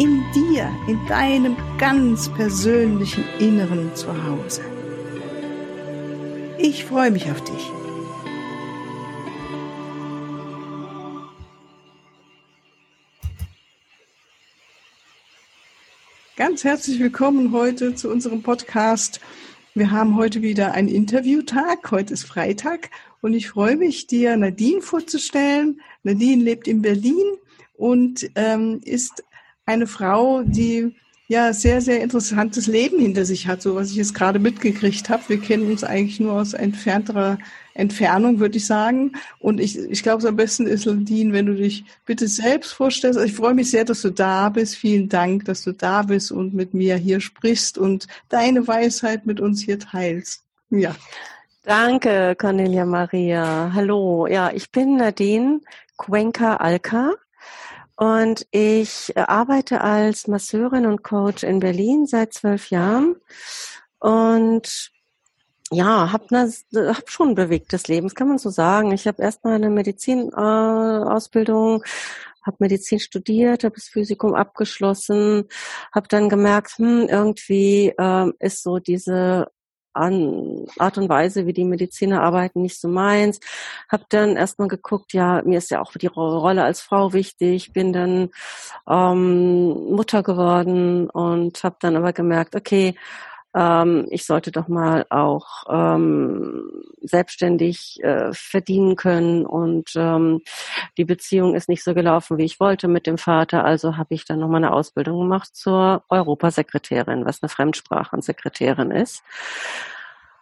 In dir, in deinem ganz persönlichen Inneren Zuhause. Ich freue mich auf dich. Ganz herzlich willkommen heute zu unserem Podcast wir haben heute wieder einen Interviewtag. Heute ist Freitag und ich freue mich, dir Nadine vorzustellen. Nadine lebt in Berlin und ähm, ist eine Frau, die ja sehr, sehr interessantes Leben hinter sich hat, so was ich jetzt gerade mitgekriegt habe. Wir kennen uns eigentlich nur aus entfernterer Entfernung, würde ich sagen. Und ich, ich glaube, es am besten ist, Landine, wenn du dich bitte selbst vorstellst. Also ich freue mich sehr, dass du da bist. Vielen Dank, dass du da bist und mit mir hier sprichst und deine Weisheit mit uns hier teilst. Ja. Danke, Cornelia Maria. Hallo. Ja, ich bin Nadine Cuenca Alka. Und ich äh, arbeite als Masseurin und Coach in Berlin seit zwölf Jahren. Und ja, habe hab schon ein bewegtes Leben, das kann man so sagen. Ich habe erstmal eine Medizinausbildung, äh, habe Medizin studiert, habe das Physikum abgeschlossen, habe dann gemerkt, hm, irgendwie äh, ist so diese an Art und Weise, wie die Mediziner arbeiten, nicht so meins. Hab dann erstmal geguckt, ja, mir ist ja auch die Rolle als Frau wichtig, bin dann ähm, Mutter geworden und habe dann aber gemerkt, okay, ähm, ich sollte doch mal auch ähm, selbstständig äh, verdienen können und ähm, die Beziehung ist nicht so gelaufen, wie ich wollte mit dem Vater. Also habe ich dann nochmal eine Ausbildung gemacht zur Europasekretärin, was eine Fremdsprachensekretärin ist.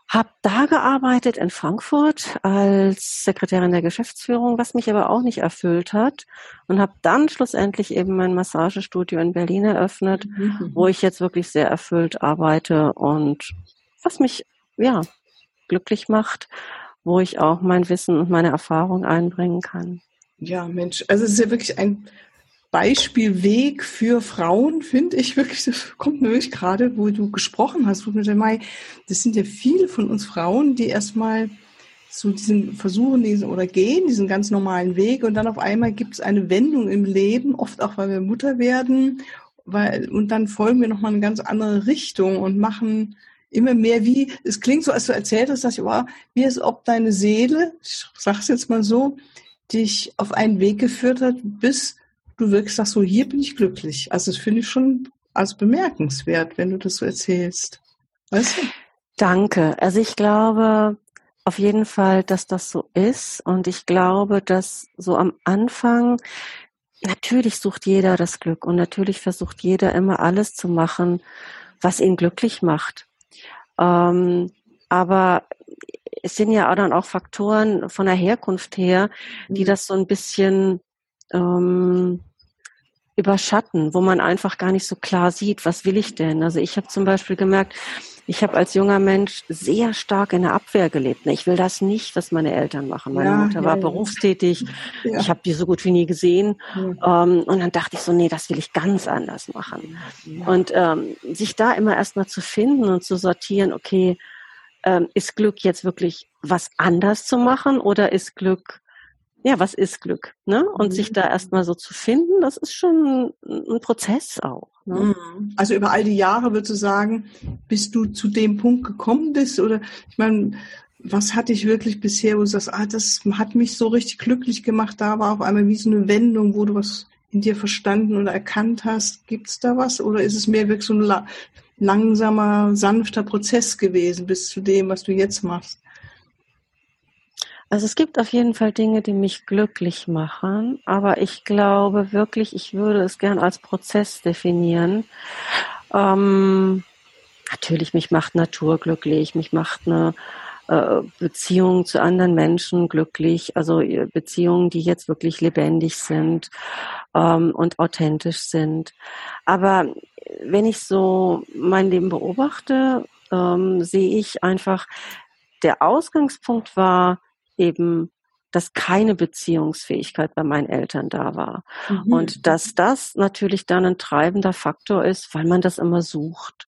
Hab da gearbeitet in Frankfurt als Sekretärin der Geschäftsführung, was mich aber auch nicht erfüllt hat. Und habe dann schlussendlich eben mein Massagestudio in Berlin eröffnet, mhm. wo ich jetzt wirklich sehr erfüllt arbeite und was mich ja glücklich macht, wo ich auch mein Wissen und meine Erfahrung einbringen kann. Ja, Mensch, also es ist ja wirklich ein Beispielweg für Frauen, finde ich wirklich, das kommt mir wirklich gerade, wo du gesprochen hast, wo mit Mai, das sind ja viele von uns Frauen, die erstmal so diesen versuchen diesen oder gehen diesen ganz normalen Weg und dann auf einmal gibt es eine Wendung im Leben, oft auch weil wir Mutter werden, weil und dann folgen wir nochmal eine ganz andere Richtung und machen immer mehr wie, es klingt so, als du erzählt hast, dass ich, wow, wie es ob deine Seele, ich sag's jetzt mal so, dich auf einen Weg geführt hat, bis du wirklich sagst, so hier bin ich glücklich. Also das finde ich schon als bemerkenswert, wenn du das so erzählst. Weißt du? Danke. Also ich glaube auf jeden Fall, dass das so ist. Und ich glaube, dass so am Anfang natürlich sucht jeder das Glück und natürlich versucht jeder immer alles zu machen, was ihn glücklich macht. Ähm, aber es sind ja dann auch Faktoren von der Herkunft her, die mhm. das so ein bisschen ähm, überschatten, wo man einfach gar nicht so klar sieht, was will ich denn. Also ich habe zum Beispiel gemerkt, ich habe als junger Mensch sehr stark in der Abwehr gelebt. Ich will das nicht, was meine Eltern machen. Meine ja, Mutter war ja, berufstätig. Ja. Ich habe die so gut wie nie gesehen. Ähm, und dann dachte ich so, nee, das will ich ganz anders machen. Und ähm, sich da immer erstmal zu finden und zu sortieren, okay, ähm, ist Glück jetzt wirklich was anders zu machen oder ist Glück ja, was ist Glück? Ne? Und mhm. sich da erstmal so zu finden, das ist schon ein Prozess auch. Ne? Mhm. Also über all die Jahre würdest du sagen, bis du zu dem Punkt gekommen bist? Oder ich meine, was hatte ich wirklich bisher, wo du sagst, ah, das hat mich so richtig glücklich gemacht, da war auf einmal wie so eine Wendung, wo du was in dir verstanden oder erkannt hast. Gibt es da was? Oder ist es mehr wirklich so ein langsamer, sanfter Prozess gewesen bis zu dem, was du jetzt machst? Also es gibt auf jeden Fall Dinge, die mich glücklich machen, aber ich glaube wirklich, ich würde es gern als Prozess definieren. Ähm, natürlich, mich macht Natur glücklich, mich macht eine äh, Beziehungen zu anderen Menschen glücklich, also äh, Beziehungen, die jetzt wirklich lebendig sind ähm, und authentisch sind. Aber wenn ich so mein Leben beobachte, ähm, sehe ich einfach, der Ausgangspunkt war eben dass keine Beziehungsfähigkeit bei meinen Eltern da war. Mhm. Und dass das natürlich dann ein treibender Faktor ist, weil man das immer sucht.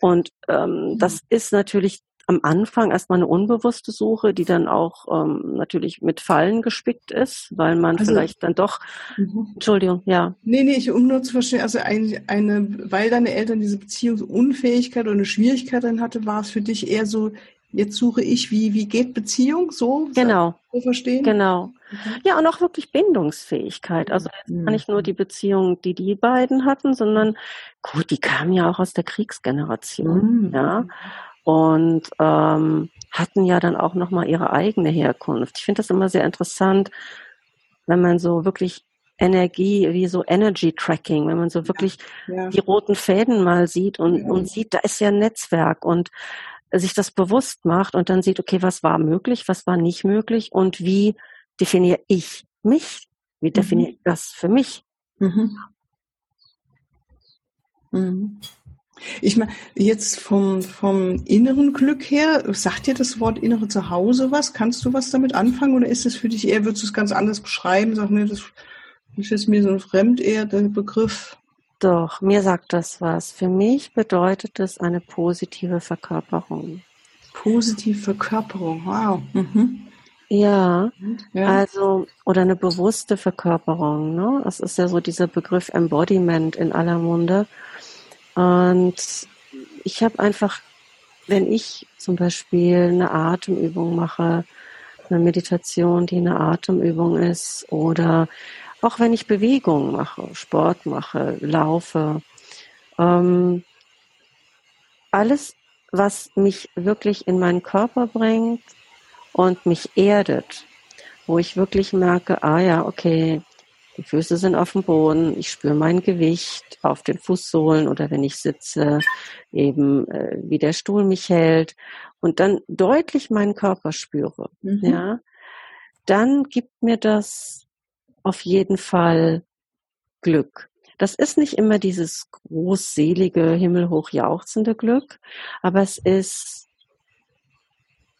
Und ähm, mhm. das ist natürlich am Anfang erstmal eine unbewusste Suche, die dann auch ähm, natürlich mit Fallen gespickt ist, weil man also, vielleicht dann doch, mhm. Entschuldigung, ja. Nee, nee, ich, um nur zu verstehen, also ein, eine, weil deine Eltern diese Beziehungsunfähigkeit oder eine Schwierigkeit dann hatte, war es für dich eher so, jetzt suche ich, wie, wie geht Beziehung so? Genau. So verstehen? Genau. Mhm. Ja, und auch wirklich Bindungsfähigkeit. Also jetzt mhm. nicht nur die Beziehung, die die beiden hatten, sondern gut, die kamen ja auch aus der Kriegsgeneration, mhm. ja. Und ähm, hatten ja dann auch nochmal ihre eigene Herkunft. Ich finde das immer sehr interessant, wenn man so wirklich Energie, wie so Energy Tracking, wenn man so wirklich ja, ja. die roten Fäden mal sieht und, ja. und sieht, da ist ja ein Netzwerk und sich das bewusst macht und dann sieht, okay, was war möglich, was war nicht möglich und wie definiere ich mich? Wie mhm. definiere ich das für mich? Mhm. Mhm. Ich meine, jetzt vom, vom inneren Glück her, sagt dir das Wort innere Zuhause was? Kannst du was damit anfangen oder ist es für dich eher, würdest du es ganz anders beschreiben? Sag mir, das ist mir so ein Fremd eher der Begriff. Doch, mir sagt das was. Für mich bedeutet es eine positive Verkörperung. Positive Verkörperung, wow. Mhm. Ja, ja, also, oder eine bewusste Verkörperung. Ne? Das ist ja so dieser Begriff Embodiment in aller Munde. Und ich habe einfach, wenn ich zum Beispiel eine Atemübung mache, eine Meditation, die eine Atemübung ist, oder auch wenn ich Bewegung mache, Sport mache, laufe, ähm, alles, was mich wirklich in meinen Körper bringt und mich erdet, wo ich wirklich merke, ah ja, okay, die Füße sind auf dem Boden, ich spüre mein Gewicht auf den Fußsohlen oder wenn ich sitze, eben äh, wie der Stuhl mich hält und dann deutlich meinen Körper spüre, mhm. ja, dann gibt mir das auf jeden Fall Glück. Das ist nicht immer dieses großselige, himmelhoch jauchzende Glück, aber es ist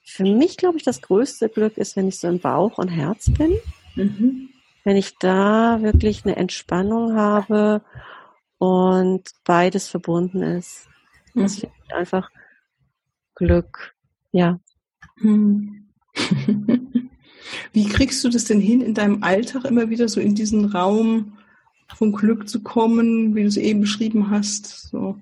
für mich, glaube ich, das größte Glück ist, wenn ich so im Bauch und Herz bin. Mhm. Wenn ich da wirklich eine Entspannung habe und beides verbunden ist. Mhm. Das finde ich einfach Glück. Ja. Mhm. Wie kriegst du das denn hin, in deinem Alltag immer wieder so in diesen Raum vom Glück zu kommen, wie du es eben beschrieben hast? So.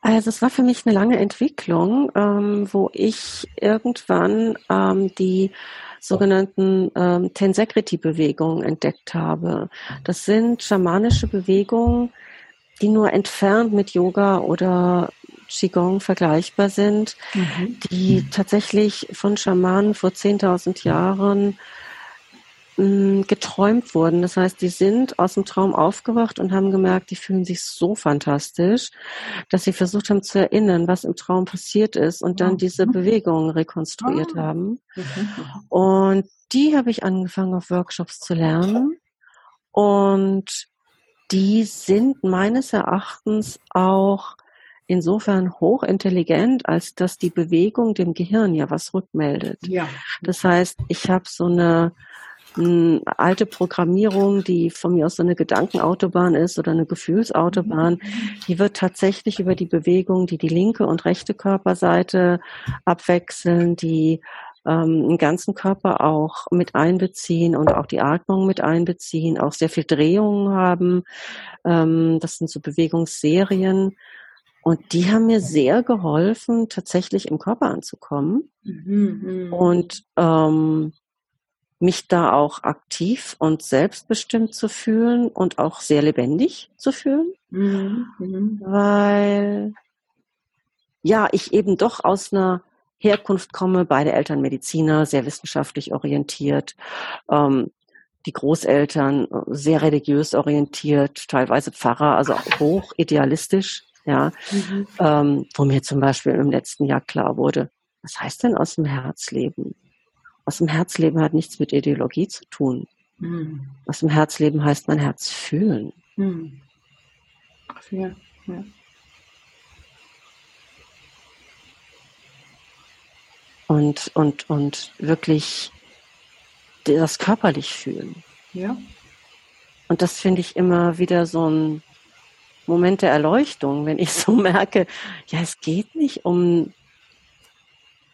Also es war für mich eine lange Entwicklung, ähm, wo ich irgendwann ähm, die sogenannten ähm, Tensekriti-Bewegungen entdeckt habe. Das sind schamanische Bewegungen, die nur entfernt mit Yoga oder Qigong vergleichbar sind, mhm. die tatsächlich von Schamanen vor 10.000 Jahren mh, mm, geträumt wurden. Das heißt, die sind aus dem Traum aufgewacht und haben gemerkt, die fühlen sich so fantastisch, dass sie versucht haben zu erinnern, was im Traum passiert ist und dann diese Bewegungen rekonstruiert ah. haben. Mhm. Und die habe ich angefangen auf Workshops zu lernen. Und die sind meines Erachtens auch insofern hochintelligent, als dass die Bewegung dem Gehirn ja was rückmeldet. Ja. Das heißt, ich habe so eine, eine alte Programmierung, die von mir aus so eine Gedankenautobahn ist oder eine Gefühlsautobahn, die wird tatsächlich über die Bewegung, die die linke und rechte Körperseite abwechseln, die ähm, den ganzen Körper auch mit einbeziehen und auch die Atmung mit einbeziehen, auch sehr viel Drehungen haben. Ähm, das sind so Bewegungsserien. Und die haben mir sehr geholfen, tatsächlich im Körper anzukommen mhm. und ähm, mich da auch aktiv und selbstbestimmt zu fühlen und auch sehr lebendig zu fühlen, mhm. mhm. weil ja, ich eben doch aus einer Herkunft komme, beide Eltern Mediziner, sehr wissenschaftlich orientiert, ähm, die Großeltern äh, sehr religiös orientiert, teilweise Pfarrer, also hoch idealistisch Ja, mhm. ähm, wo mir zum Beispiel im letzten Jahr klar wurde, was heißt denn aus dem Herz leben? Aus dem Herz leben hat nichts mit Ideologie zu tun. Mhm. Aus dem Herz leben heißt mein Herz fühlen. Mhm. Ja, ja. Und, und, und wirklich das körperlich fühlen. Ja. Und das finde ich immer wieder so ein Moment der Erleuchtung, wenn ich so merke, ja, es geht nicht um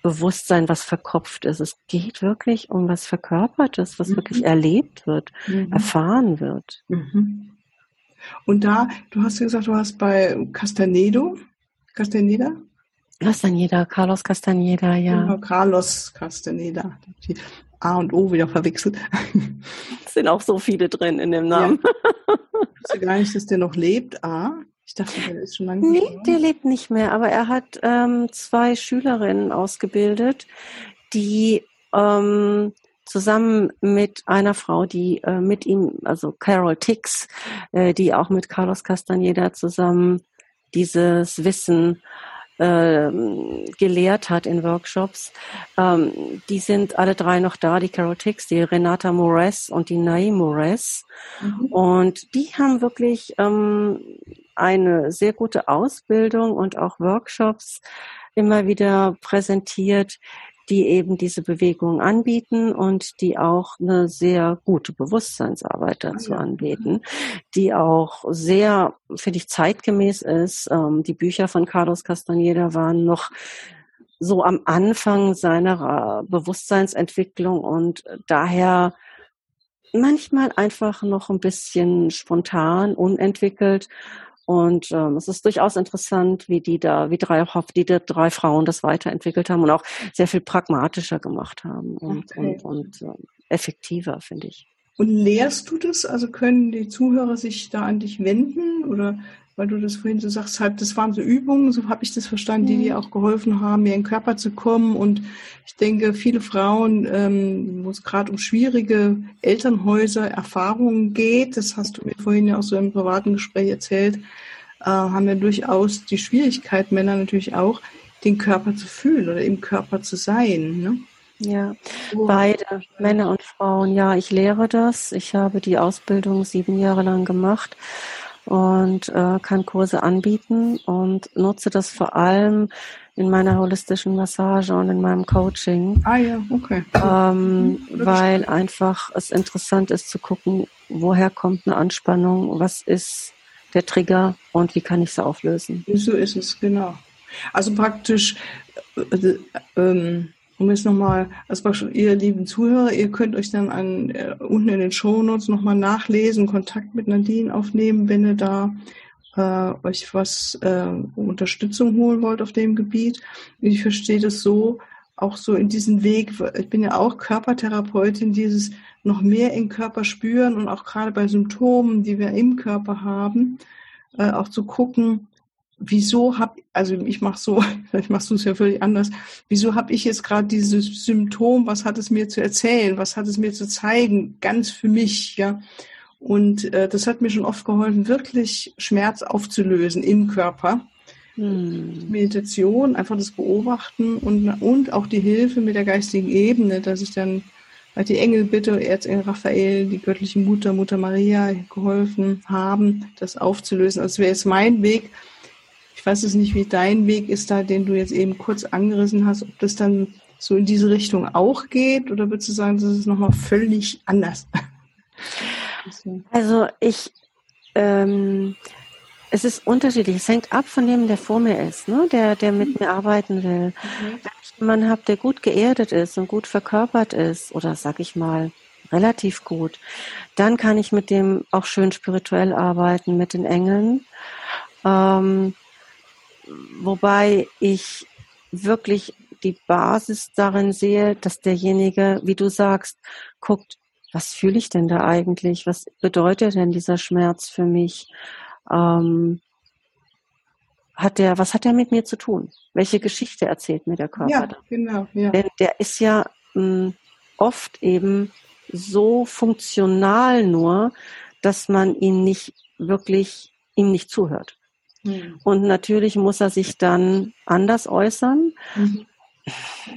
Bewusstsein, was verkopft ist. Es geht wirklich um was Verkörpertes, was mhm. wirklich erlebt wird, mhm. erfahren wird. Mhm. Und da, du hast ja gesagt, du hast bei Castanedo, Castaneda? Castaneda, Carlos Castaneda, ja. Genau, Carlos Castaneda. A und O wieder verwechselt. Es sind auch so viele drin in dem Namen. Ja. Ich wusste gar nicht, dass der noch lebt. A. Ich dachte, der ist schon lange Nee, gestorben. der lebt nicht mehr, aber er hat ähm, zwei Schülerinnen ausgebildet, die ähm, zusammen mit einer Frau, die äh, mit ihm, also Carol Tix, äh, die auch mit Carlos Castaneda zusammen dieses Wissen äh, gelehrt hat in Workshops. Ähm, die sind alle drei noch da, die Carol Tix, die Renata Mores und die Nai Mores. Mhm. Und die haben wirklich ähm, eine sehr gute Ausbildung und auch Workshops immer wieder präsentiert, die eben diese Bewegung anbieten und die auch eine sehr gute Bewusstseinsarbeit dazu anbieten, die auch sehr, finde ich, zeitgemäß ist. Ähm, die Bücher von Carlos Castaneda waren noch so am Anfang seiner Bewusstseinsentwicklung und daher manchmal einfach noch ein bisschen spontan, unentwickelt und ähm, es ist durchaus interessant, wie die da, wie drei, die drei Frauen das weiterentwickelt haben und auch sehr viel pragmatischer gemacht haben und, okay. und, und äh, effektiver, finde ich. Und lehrst du das? Also können die Zuhörer sich da an dich wenden oder weil du das vorhin so sagst, halt, das waren so Übungen, so habe ich das verstanden, die dir auch geholfen haben, mir in den Körper zu kommen. Und ich denke, viele Frauen, ähm, wo es gerade um schwierige Elternhäuser, Erfahrungen geht, das hast du mir vorhin ja auch so im privaten Gespräch erzählt, äh, haben ja durchaus die Schwierigkeit, Männer natürlich auch, den Körper zu fühlen oder im Körper zu sein. Ne? Ja, beide, Männer und Frauen. Ja, ich lehre das. Ich habe die Ausbildung sieben Jahre lang gemacht und äh, kann Kurse anbieten und nutze das vor allem in meiner holistischen Massage und in meinem Coaching. Ah ja, okay. Ähm, weil einfach es interessant ist zu gucken, woher kommt eine Anspannung, was ist der Trigger und wie kann ich sie auflösen. So ist es, genau. Also praktisch äh, ähm, um jetzt nochmal, also ihr lieben Zuhörer, ihr könnt euch dann an, äh, unten in den Shownotes nochmal nachlesen, Kontakt mit Nadine aufnehmen, wenn ihr da äh, euch was äh, Unterstützung holen wollt auf dem Gebiet. Ich verstehe das so, auch so in diesen Weg, ich bin ja auch Körpertherapeutin, dieses noch mehr im Körper spüren und auch gerade bei Symptomen, die wir im Körper haben, äh, auch zu gucken, wieso habe, also ich mache so, vielleicht machst du es ja völlig anders, wieso habe ich jetzt gerade dieses Symptom, was hat es mir zu erzählen, was hat es mir zu zeigen, ganz für mich, ja. Und äh, das hat mir schon oft geholfen, wirklich Schmerz aufzulösen im Körper. Hm. Meditation, einfach das Beobachten und, und auch die Hilfe mit der geistigen Ebene, dass ich dann weil die Engel bitte, Erzengel Raphael, die göttliche Mutter, Mutter Maria geholfen haben, das aufzulösen. Also wäre jetzt mein Weg, ich weiß es nicht, wie dein Weg ist da, den du jetzt eben kurz angerissen hast, ob das dann so in diese Richtung auch geht oder würdest du sagen, das ist nochmal völlig anders? Also ich, ähm, es ist unterschiedlich. Es hängt ab von dem, der vor mir ist, ne? der, der mit mir arbeiten will. Mhm. Wenn ich jemanden habe, der gut geerdet ist und gut verkörpert ist, oder sag ich mal, relativ gut, dann kann ich mit dem auch schön spirituell arbeiten, mit den Engeln. Ähm, wobei ich wirklich die Basis darin sehe, dass derjenige, wie du sagst, guckt, was fühle ich denn da eigentlich? Was bedeutet denn dieser Schmerz für mich? Ähm, hat der, was hat der mit mir zu tun? Welche Geschichte erzählt mir der Körper? Ja, genau. Ja. Denn der ist ja mh, hm, oft eben so funktional nur, dass man ihn nicht wirklich, ihm nicht zuhört. Mhm. Und natürlich muss er sich dann anders äußern. Mhm.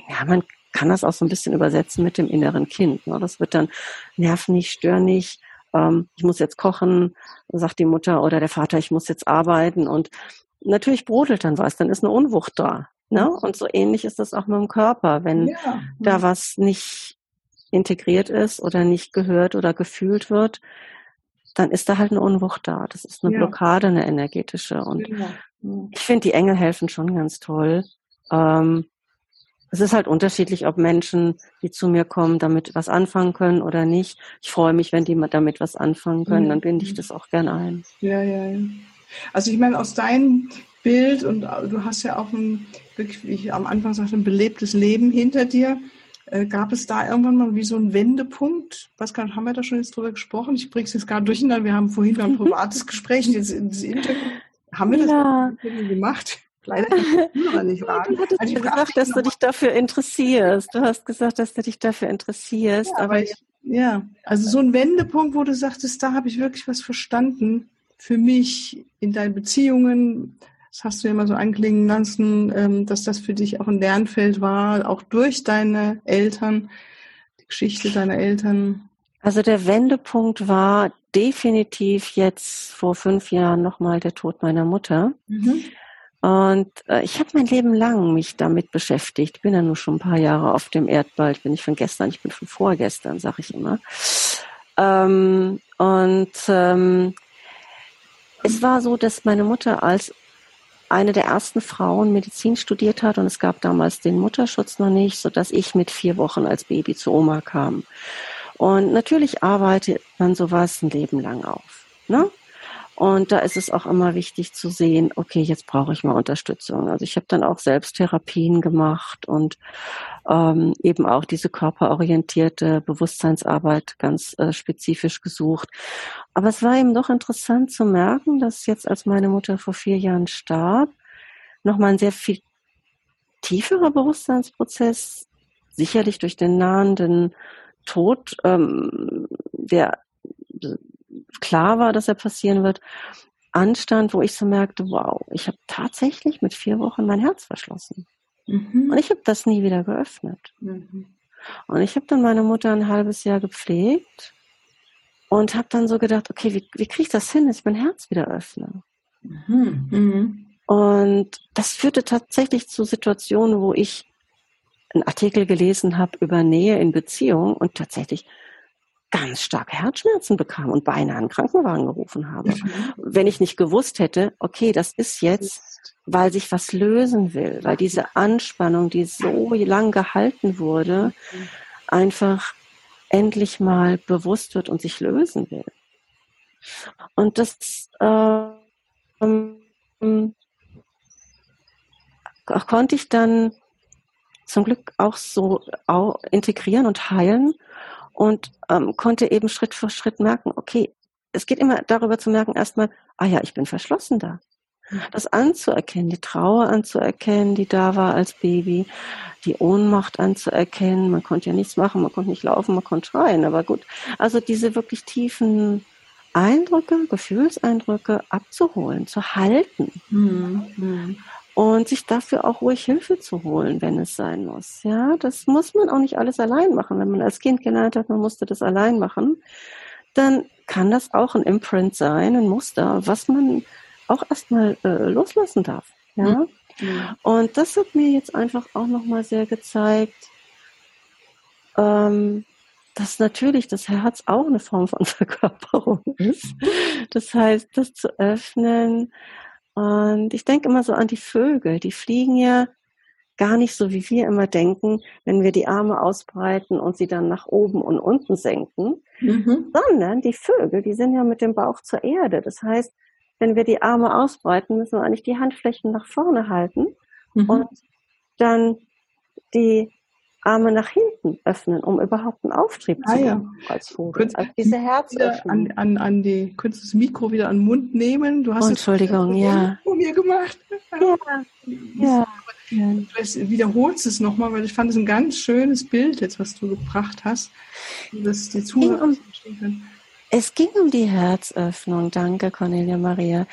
Ja, man kann das auch so ein bisschen übersetzen mit dem inneren Kind. Ne? Das wird dann nerv nicht, stör nicht, ähm, ich muss jetzt kochen, sagt die Mutter oder der Vater, ich muss jetzt arbeiten und natürlich brodelt dann was, dann ist eine Unwucht da. Ne? Und so ähnlich ist das auch mit dem Körper. Wenn ja. da was nicht integriert ist oder nicht gehört oder gefühlt wird, dann ist da halt eine Unwucht da. Das ist eine ja. Blockade, eine energetische. Und ja. ich finde, die Engel helfen schon ganz toll. Ähm, es ist halt unterschiedlich, ob Menschen, die zu mir kommen, damit was anfangen können oder nicht. Ich freue mich, wenn die damit was anfangen können, dann binde ich das auch gern ein. Ja, ja, ja. Also ich meine, aus deinem Bild und du hast ja auch ein, wie ich am Anfang sagte, ein belebtes Leben hinter dir. Äh, gab es da irgendwann mal wie so einen Wendepunkt? Was kann, haben wir da schon jetzt drüber gesprochen? Ich bringe es jetzt gerade durcheinander. Wir haben vorhin ein privates Gespräch, jetzt das Interview. Haben wir das ja. gemacht? Leider kann nicht fragen. Du hattest also gesagt, dass du dich dafür interessierst. Du hast gesagt, dass du dich dafür interessierst. Ja, aber ich, ja, also so ein Wendepunkt, wo du sagtest, da habe ich wirklich was verstanden für mich in deinen Beziehungen. Das hast du ja immer so anklingen lassen, ähm, dass das für dich auch ein Lernfeld war, auch durch deine Eltern, die Geschichte deiner Eltern. Also der Wendepunkt war definitiv jetzt vor fünf Jahren nochmal der Tod meiner Mutter. Mhm. Und äh, ich habe mein Leben lang mich damit beschäftigt. Bin ja nur schon ein paar Jahre auf dem Erdball. Ich bin nicht von gestern, ich bin von vorgestern, sage ich immer. Ähm, und ähm, es war so, dass meine Mutter als eine der ersten Frauen Medizin studiert hat und es gab damals den Mutterschutz noch nicht, so dass ich mit vier Wochen als Baby zu Oma kam. Und natürlich arbeitet man sowas ein Leben lang auf. Ne? Und da ist es auch immer wichtig zu sehen, okay, jetzt brauche ich mal Unterstützung. Also ich habe dann auch Selbsttherapien gemacht und ähm, eben auch diese körperorientierte Bewusstseinsarbeit ganz äh, spezifisch gesucht. Aber es war eben doch interessant zu merken, dass jetzt, als meine Mutter vor vier Jahren starb, nochmal ein sehr viel tieferer Bewusstseinsprozess, sicherlich durch den nahenden Tod, ähm, der klar war, dass er passieren wird, anstand, wo ich so merkte, wow, ich habe tatsächlich mit vier Wochen mein Herz verschlossen. Mhm. Und ich habe das nie wieder geöffnet. Mhm. Und ich habe dann meine Mutter ein halbes Jahr gepflegt und habe dann so gedacht, okay, wie, wie kriege ich das hin, dass ich mein Herz wieder öffne? Mhm. mhm. Und das führte tatsächlich zu Situationen, wo ich einen Artikel gelesen habe über Nähe in Beziehung und tatsächlich ganz starke Herzschmerzen bekam und beinahe einen Krankenwagen gerufen habe. Mhm. Wenn ich nicht gewusst hätte, okay, das ist jetzt, weil sich was lösen will, weil diese Anspannung, die so lang gehalten wurde, einfach endlich mal bewusst wird und sich lösen will. Und das ähm, konnte ich dann zum Glück auch so integrieren und heilen und ähm, konnte eben Schritt für Schritt merken, okay, es geht immer darüber zu merken, erstmal, ah ja, ich bin verschlossen da. Mhm. Das anzuerkennen, die Trauer anzuerkennen, die da war als Baby, die Ohnmacht anzuerkennen. Man konnte ja nichts machen, man konnte nicht laufen, man konnte schreien, aber gut. Also diese wirklich tiefen Eindrücke, Gefühlseindrücke abzuholen, zu halten. Mhm und sich dafür auch ruhig Hilfe zu holen, wenn es sein muss. Ja, das muss man auch nicht alles allein machen. Wenn man als Kind gelernt hat, man musste das allein machen, dann kann das auch ein Imprint sein, ein Muster, was man auch erstmal äh, loslassen darf. Ja. Mhm. Und das hat mir jetzt einfach auch nochmal sehr gezeigt, ähm, dass natürlich das Herz auch eine Form von Verkörperung ist. Das heißt, das zu öffnen, und ich denke immer so an die Vögel, die fliegen ja gar nicht so, wie wir immer denken, wenn wir die Arme ausbreiten und sie dann nach oben und unten senken, mhm. sondern die Vögel, die sind ja mit dem Bauch zur Erde. Das heißt, wenn wir die Arme ausbreiten, müssen wir eigentlich die Handflächen nach vorne halten mhm. und dann die Arme nach hinten öffnen, um überhaupt einen Auftrieb ah, zu haben ja. als Vogel. Also diese Herzöffnung. An, an, an die, könntest du das Mikro wieder an den Mund nehmen? Du hast Entschuldigung, es ja. vor mir gemacht. Ja. ja. Vielleicht wiederholst es nochmal, weil ich fand es ein ganz schönes Bild jetzt, was du gebracht hast, dass die Zuhörer verstehen können. Es ging um die Herzöffnung. Danke, Cornelia Maria.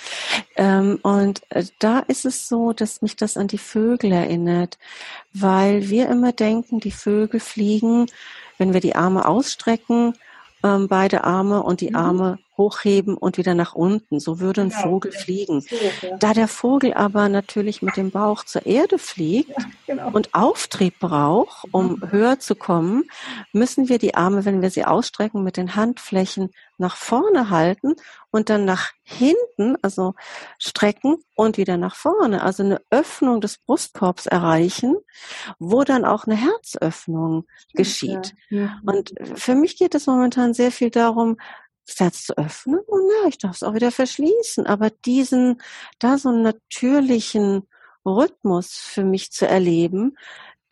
Ähm, und äh, da ist es so, dass mich das an die Vögel erinnert, weil wir immer denken, die Vögel fliegen, wenn wir die Arme ausstrecken, ähm, beide Arme und die mhm. Arme hochheben und wieder nach unten. So würde ein genau. Vogel fliegen. So, ja. Da der Vogel aber natürlich mit dem Bauch zur Erde fliegt ja, genau. und Auftrieb braucht, um mhm. höher zu kommen, müssen wir die Arme, wenn wir sie ausstrecken, mit den Handflächen nach vorne halten und dann nach hinten, also strecken und wieder nach vorne. Also eine Öffnung des Brustkorbs erreichen, wo dann auch eine Herzöffnung geschieht. Ja. Und für mich geht es momentan sehr viel darum, das Herz zu öffnen und ja, ich darf es auch wieder verschließen. Aber diesen, da so einen natürlichen Rhythmus für mich zu erleben,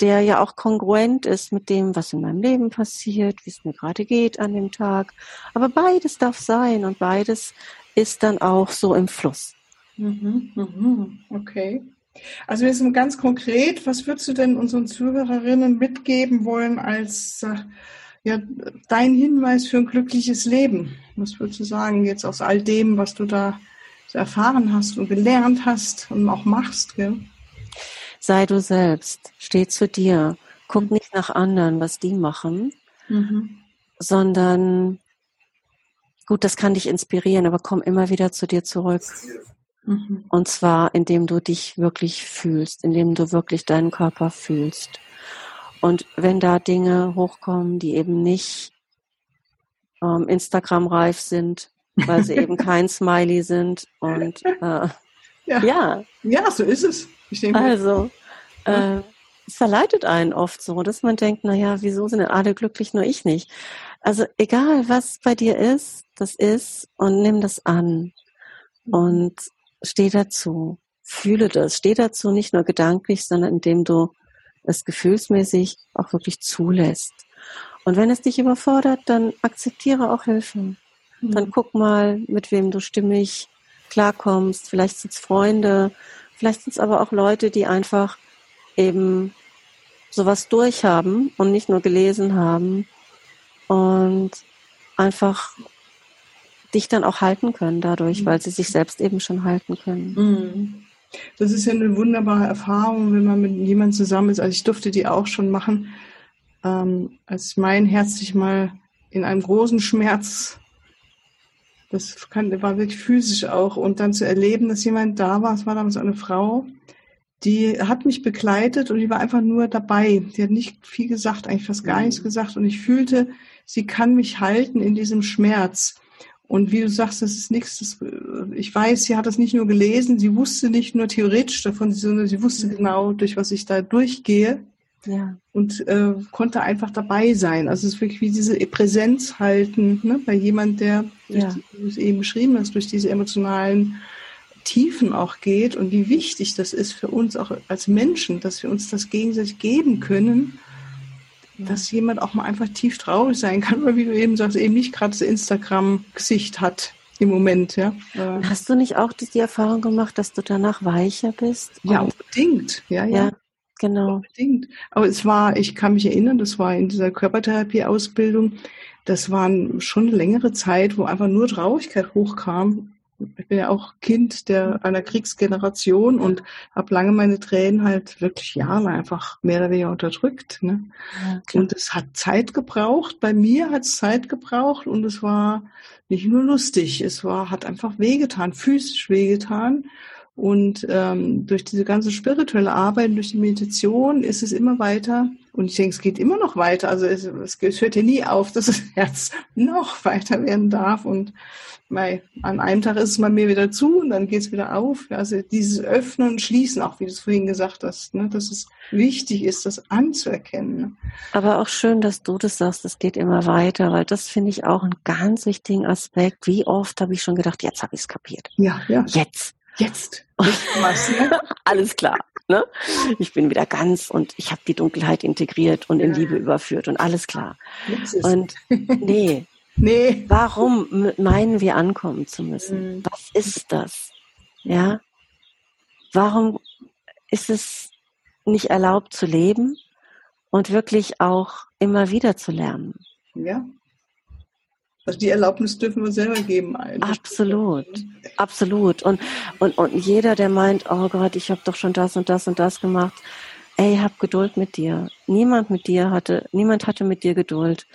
der ja auch kongruent ist mit dem, was in meinem Leben passiert, wie es mir gerade geht an dem Tag. Aber beides darf sein und beides ist dann auch so im Fluss. Mhm, mhm, okay. Also jetzt ganz konkret, was würdest du denn unseren Zuhörerinnen mitgeben wollen als äh, ja, dein Hinweis für ein glückliches Leben? Was würdest du sagen jetzt aus all dem, was du da erfahren hast und gelernt hast und auch machst? Gell? Sei du selbst, steh zu dir, guck nicht nach anderen, was die machen, mhm. sondern gut, das kann dich inspirieren, aber komm immer wieder zu dir zurück. Mhm. Und zwar, indem du dich wirklich fühlst, indem du wirklich deinen Körper fühlst. Und wenn da Dinge hochkommen, die eben nicht ähm, Instagram-reif sind, weil sie eben kein Smiley sind und äh, ja. ja. ja. so ist es. also, äh, es verleitet einen oft so, dass man denkt, naja, wieso sind denn alle glücklich, nur ich nicht? Also egal, was bei dir ist, das ist und nimm das an und steh dazu, fühle das, steh dazu nicht nur gedanklich, sondern indem du es gefühlsmäßig auch wirklich zulässt. Und wenn es dich überfordert, dann akzeptiere auch Hilfe. Mhm. Dann guck mal, mit wem du stimmig klarkommst. Vielleicht sind es Freunde, vielleicht sind es aber auch Leute, die einfach eben sowas durchhaben und nicht nur gelesen haben und einfach dich dann auch halten können dadurch, mhm. weil sie sich selbst eben schon halten können. Mhm. Das ist ja eine wunderbare Erfahrung, wenn man mit jemandem zusammen ist. Also ich durfte die auch schon machen, ähm, als mein Herz sich mal in einem großen Schmerz, das kann, war wirklich physisch auch, und dann zu erleben, dass jemand da war, es war damals eine Frau, die hat mich begleitet und die war einfach nur dabei. Die hat nicht viel gesagt, eigentlich fast gar nichts mhm. gesagt. Und ich fühlte, sie kann mich halten in diesem Schmerz. Und wie du sagst, das ist nichts, das, ich weiß, sie hat das nicht nur gelesen, sie wusste nicht nur theoretisch davon, sondern sie wusste mhm. genau, durch was ich da durchgehe. Ja. Und äh, konnte einfach dabei sein. Also es ist wirklich wie diese Präsenz halten, ne, bei jemand, der, ja. die, wie du es eben beschrieben hast, durch diese emotionalen Tiefen auch geht und wie wichtig das ist für uns auch als Menschen, dass wir uns das gegenseitig geben können dass jemand auch mal einfach tief traurig sein kann, weil wie du eben sagst, eben nicht gerade das Instagram-Gesicht hat im Moment, ja. Hast du nicht auch die Erfahrung gemacht, dass du danach weicher bist? Ja, unbedingt, ja, ja. ja genau. Unbedingt. Aber es war, ich kann mich erinnern, das war in dieser Körpertherapie-Ausbildung, das waren schon eine längere Zeit, wo einfach nur Traurigkeit hochkam ich bin ja auch Kind der einer Kriegsgeneration und habe lange meine Tränen halt wirklich jahrelang einfach mehr oder weniger unterdrückt. Ne? Ja, und es hat Zeit gebraucht. Bei mir hat es Zeit gebraucht und es war nicht nur lustig, es war hat einfach wehgetan, physisch wehgetan. Und ähm, durch diese ganze spirituelle Arbeit, durch die Meditation ist es immer weiter. Und ich denke, es geht immer noch weiter. Also es, es hört ja nie auf, dass das Herz noch weiter werden darf. Und weil an einem Tag ist es mal mir wieder zu und dann geht es wieder auf. Also dieses Öffnen und Schließen, auch wie du es vorhin gesagt hast, ne, dass es wichtig ist, das anzuerkennen. Ne? Aber auch schön, dass du das sagst, es geht immer weiter, weil das finde ich auch einen ganz wichtigen Aspekt. Wie oft habe ich schon gedacht, jetzt habe ich es kapiert. Ja, ja. Jetzt. Jetzt. Alles klar. Ne? Ich bin wieder ganz und ich habe die Dunkelheit integriert und in Liebe überführt und alles klar. Und nee, Nee. Warum meinen wir ankommen zu müssen? Mhm. Was ist das? Ja? Warum ist es nicht erlaubt zu leben und wirklich auch immer wieder zu lernen? Ja. Also die Erlaubnis dürfen wir selber geben. Absolut, absolut. Und, und, und jeder, der meint, oh Gott, ich habe doch schon das und das und das gemacht, ey, hab Geduld mit dir. Niemand mit dir hatte, niemand hatte mit dir Geduld.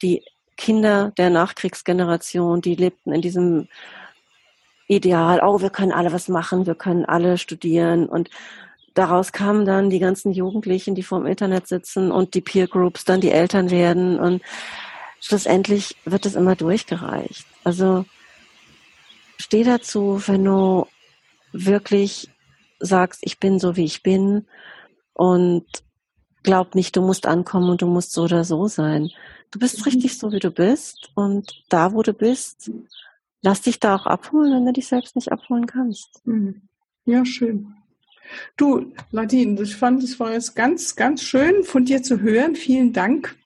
Die Kinder der Nachkriegsgeneration, die lebten in diesem Ideal, oh, wir können alle was machen, wir können alle studieren und daraus kamen dann die ganzen Jugendlichen, die vor dem Internet sitzen und die Peer Groups, dann die Eltern werden und schlussendlich wird es immer durchgereicht. Also steh dazu, wenn du wirklich sagst, ich bin so wie ich bin und glaub nicht, du musst ankommen und du musst so oder so sein. Du bist richtig so, wie du bist und da, wo du bist, lass dich da auch abholen, wenn du dich selbst nicht abholen kannst. Mhm. Ja, schön. Du, Nadine, ich fand, es war jetzt ganz, ganz schön von dir zu hören. Vielen Dank.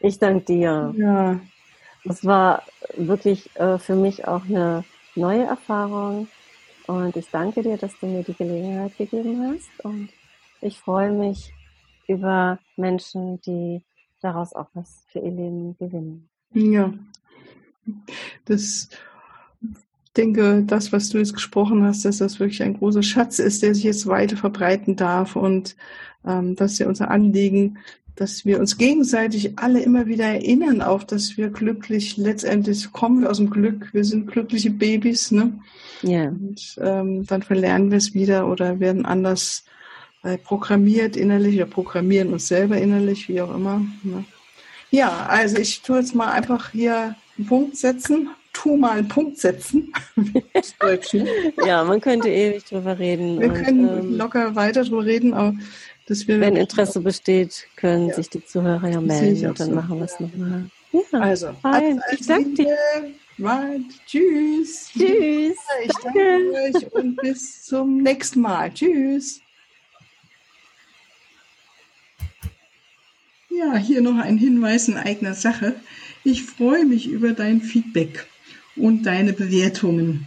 Ich danke dir. Ja. Es war wirklich äh, für mich auch eine neue Erfahrung. Und ich danke dir, dass du mir die Gelegenheit gegeben hast. Und ich freue mich über Menschen, die daraus auch was für ihr Leben gewinnen. Ja. Das ich denke, das, was du jetzt gesprochen hast, dass das wirklich ein großer Schatz ist, der sich jetzt weiter verbreiten darf und ähm, dass ja unser Anliegen dass wir uns gegenseitig alle immer wieder erinnern, auch dass wir glücklich, letztendlich kommen wir aus dem Glück, wir sind glückliche Babys, ne? Ja. Und ähm, dann verlernen wir es wieder oder werden anders äh, programmiert innerlich oder programmieren uns selber innerlich, wie auch immer. Ne? Ja, also ich tue jetzt mal einfach hier einen Punkt setzen. Tu mal einen Punkt setzen. ja, man könnte ewig drüber reden. Wir und, können ähm, locker weiter drüber reden, aber wenn Interesse besteht, können ja. sich die Zuhörer ja melden und dann so. machen wir es nochmal. Ja, also, fein. ich danke dir. Tschüss. Tschüss. Ich danke euch und bis zum nächsten Mal. Tschüss. Ja, hier noch ein Hinweis in eigener Sache. Ich freue mich über dein Feedback und deine Bewertungen